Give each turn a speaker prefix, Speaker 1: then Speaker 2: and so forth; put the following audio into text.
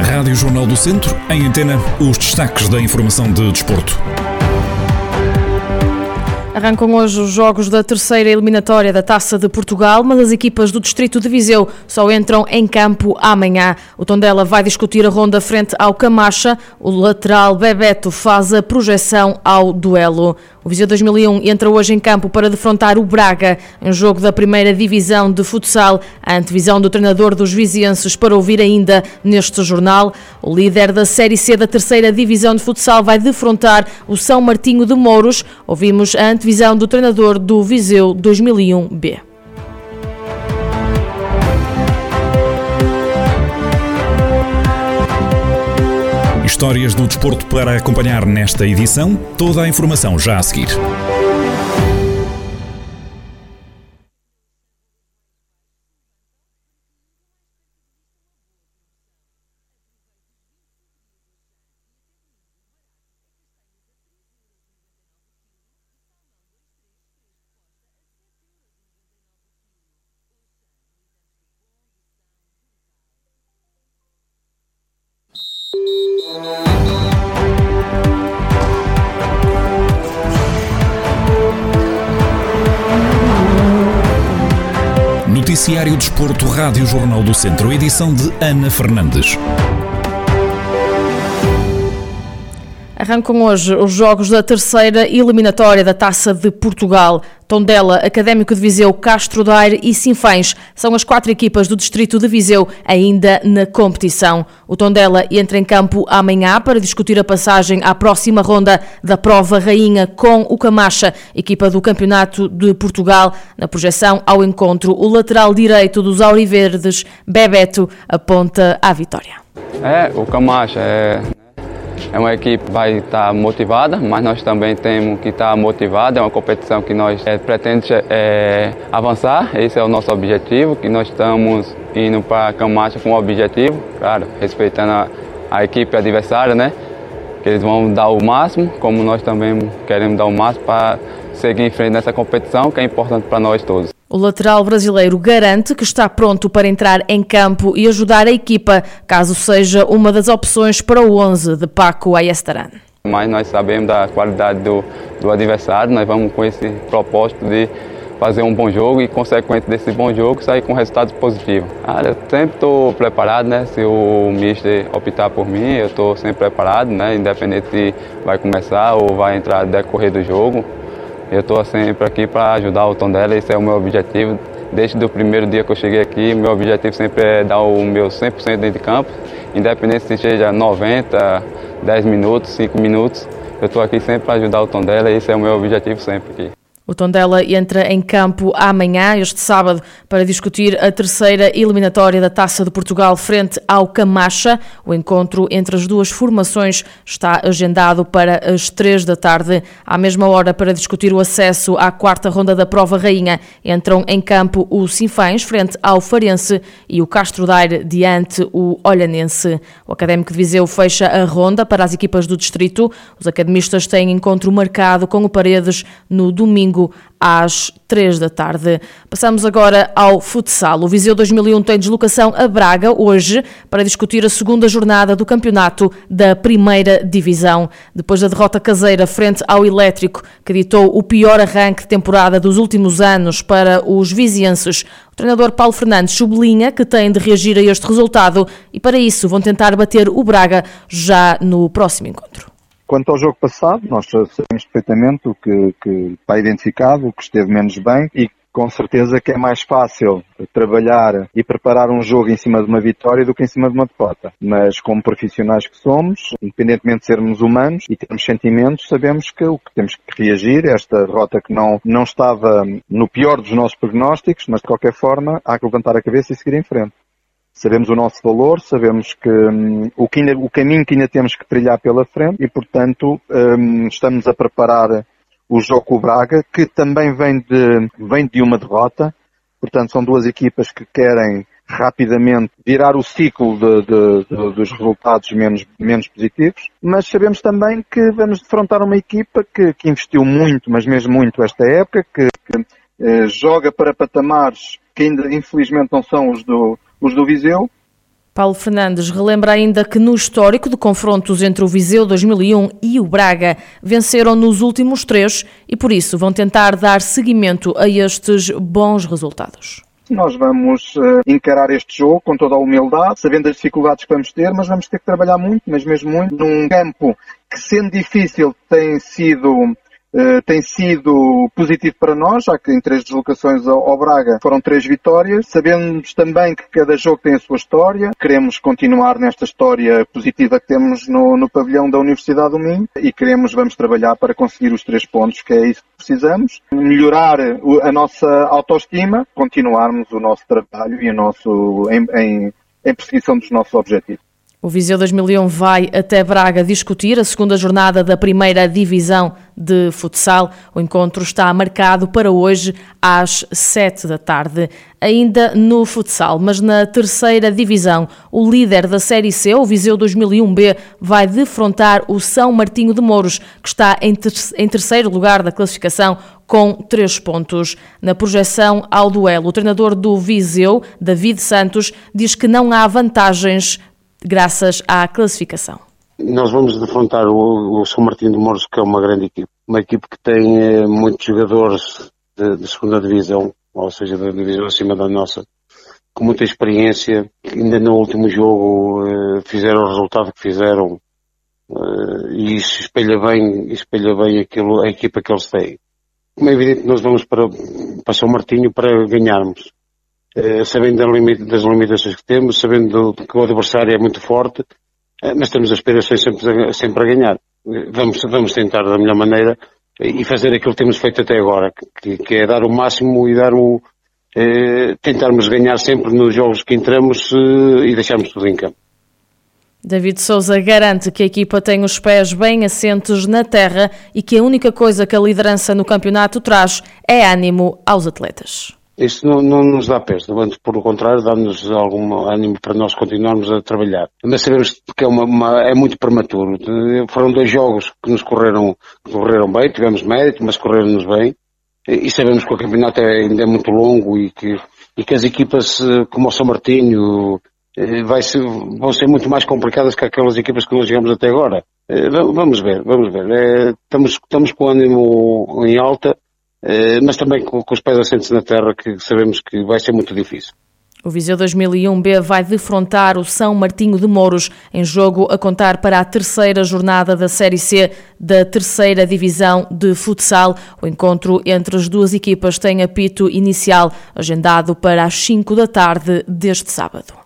Speaker 1: Rádio Jornal do Centro, em antena, os destaques da informação de desporto.
Speaker 2: Arrancam hoje os jogos da terceira eliminatória da Taça de Portugal, mas as equipas do Distrito de Viseu só entram em campo amanhã. O Tondela vai discutir a ronda frente ao Camacha. O lateral Bebeto faz a projeção ao duelo. O Viseu 2001 entra hoje em campo para defrontar o Braga, em jogo da primeira divisão de futsal. A antevisão do treinador dos vizienses para ouvir ainda neste jornal. O líder da Série C da terceira divisão de futsal vai defrontar o São Martinho de Mouros. Ouvimos a antevisão do treinador do Viseu 2001B.
Speaker 1: Histórias do desporto para acompanhar nesta edição. Toda a informação já a seguir. Noticiário Desporto, Rádio Jornal do Centro, edição de Ana Fernandes.
Speaker 2: Arrancam hoje os jogos da terceira eliminatória da Taça de Portugal. Tondela, Académico de Viseu, Castro Daire e Sinfães são as quatro equipas do distrito de Viseu ainda na competição. O Tondela entra em campo amanhã para discutir a passagem à próxima ronda da prova rainha com o Camacha, equipa do Campeonato de Portugal. Na projeção ao encontro, o lateral direito dos Auriverdes, Bebeto, aponta à vitória.
Speaker 3: É, o Camacha é é uma equipe que vai estar motivada, mas nós também temos que estar motivados. É uma competição que nós é, pretendemos é, avançar. Esse é o nosso objetivo, que nós estamos indo para a Camacha com o objetivo, claro, respeitando a, a equipe adversária, né? Que eles vão dar o máximo, como nós também queremos dar o máximo para seguir em frente nessa competição, que é importante para nós todos.
Speaker 2: O lateral brasileiro garante que está pronto para entrar em campo e ajudar a equipa, caso seja uma das opções para o 11 de Paco Ayestaran.
Speaker 3: Mas nós sabemos da qualidade do, do adversário, nós vamos com esse propósito de fazer um bom jogo e, consequente desse bom jogo, sair com resultados positivos. Ah, eu sempre estou preparado, né? Se o mister optar por mim, eu estou sempre preparado, né? Independente se vai começar ou vai entrar decorrer do jogo. Eu estou sempre aqui para ajudar o Tondela, esse é o meu objetivo. Desde o primeiro dia que eu cheguei aqui, meu objetivo sempre é dar o meu 100% dentro de campo, independente se seja 90, 10 minutos, 5 minutos. Eu estou aqui sempre para ajudar o Tondela, esse é o meu objetivo sempre aqui.
Speaker 2: O Tondela entra em campo amanhã, este sábado, para discutir a terceira eliminatória da Taça de Portugal frente ao Camacha. O encontro entre as duas formações está agendado para as três da tarde. À mesma hora, para discutir o acesso à quarta ronda da Prova Rainha, entram em campo o Sinfães frente ao Farense e o Castro Daire diante o Olhanense. O Académico de Viseu fecha a ronda para as equipas do distrito. Os academistas têm encontro marcado com o Paredes no domingo domingo às 3 da tarde. Passamos agora ao futsal. O Viseu 2001 tem deslocação a Braga hoje para discutir a segunda jornada do campeonato da primeira divisão. Depois da derrota caseira frente ao Elétrico, que ditou o pior arranque de temporada dos últimos anos para os vizienses, o treinador Paulo Fernandes sublinha que tem de reagir a este resultado e para isso vão tentar bater o Braga já no próximo encontro.
Speaker 4: Quanto ao jogo passado, nós sabemos perfeitamente o que, que está identificado, o que esteve menos bem e com certeza que é mais fácil trabalhar e preparar um jogo em cima de uma vitória do que em cima de uma derrota. Mas como profissionais que somos, independentemente de sermos humanos e termos sentimentos, sabemos que o que temos que reagir, esta derrota que não, não estava no pior dos nossos prognósticos, mas de qualquer forma há que levantar a cabeça e seguir em frente sabemos o nosso valor, sabemos que um, o, que ainda, o, caminho que ainda temos que trilhar pela frente e, portanto, um, estamos a preparar o jogo com o Braga, que também vem de, vem de uma derrota. Portanto, são duas equipas que querem rapidamente virar o ciclo de, de, de, dos resultados menos, menos positivos, mas sabemos também que vamos defrontar uma equipa que, que investiu muito, mas mesmo muito esta época, que, que eh, joga para patamares que ainda infelizmente não são os do, os do Viseu.
Speaker 2: Paulo Fernandes relembra ainda que no histórico de confrontos entre o Viseu 2001 e o Braga venceram nos últimos três e por isso vão tentar dar seguimento a estes bons resultados.
Speaker 4: Nós vamos uh, encarar este jogo com toda a humildade, sabendo as dificuldades que vamos ter, mas vamos ter que trabalhar muito, mas mesmo muito, num campo que sendo difícil tem sido tem sido positivo para nós, já que em três deslocações ao, ao, Braga foram três vitórias. Sabemos também que cada jogo tem a sua história. Queremos continuar nesta história positiva que temos no, no pavilhão da Universidade do Minho e queremos, vamos trabalhar para conseguir os três pontos, que é isso que precisamos. Melhorar a nossa autoestima, continuarmos o nosso trabalho e o nosso, em, em, em perseguição dos nossos objetivos.
Speaker 2: O Viseu 2001 vai até Braga discutir a segunda jornada da primeira divisão de futsal. O encontro está marcado para hoje às 7 da tarde. Ainda no futsal, mas na terceira divisão, o líder da Série C, o Viseu 2001B, vai defrontar o São Martinho de Mouros, que está em terceiro lugar da classificação com três pontos. Na projeção ao duelo, o treinador do Viseu, David Santos, diz que não há vantagens graças à classificação.
Speaker 5: Nós vamos defrontar o, o São Martinho de Mouros, que é uma grande equipe. Uma equipe que tem eh, muitos jogadores de, de, segunda divisão, ou seja, da divisão acima da nossa, com muita experiência. Ainda no último jogo eh, fizeram o resultado que fizeram eh, e isso espelha bem, espelha bem aquilo, a equipa que eles têm. Como é evidente, nós vamos para, para São Martinho para ganharmos. Eh, sabendo das limitações que temos, sabendo que o adversário é muito forte, eh, mas temos aspirações sempre, sempre a ganhar. Vamos, vamos tentar da melhor maneira e fazer aquilo que temos feito até agora, que, que é dar o máximo e dar o, eh, tentarmos ganhar sempre nos jogos que entramos eh, e deixarmos tudo em campo.
Speaker 2: David Souza garante que a equipa tem os pés bem assentes na terra e que a única coisa que a liderança no campeonato traz é ânimo aos atletas.
Speaker 5: Isso não, não nos dá pés, antes pelo contrário, dá-nos algum ânimo para nós continuarmos a trabalhar. Mas sabemos que é, uma, uma, é muito prematuro. Foram dois jogos que nos correram, correram bem, tivemos mérito, mas correram-nos bem. E sabemos que o campeonato é, ainda é muito longo e que, e que as equipas eh, como o São Martinho eh, vai ser, vão ser muito mais complicadas que aquelas equipas que nós jogamos até agora. Eh, vamos ver, vamos ver. É, estamos, estamos com o ânimo em alta mas também com, com os pés assentes na terra, que sabemos que vai ser muito difícil.
Speaker 2: O Viseu 2001B vai defrontar o São Martinho de Mouros em jogo a contar para a terceira jornada da Série C da terceira divisão de futsal. O encontro entre as duas equipas tem apito inicial agendado para as 5 da tarde deste sábado.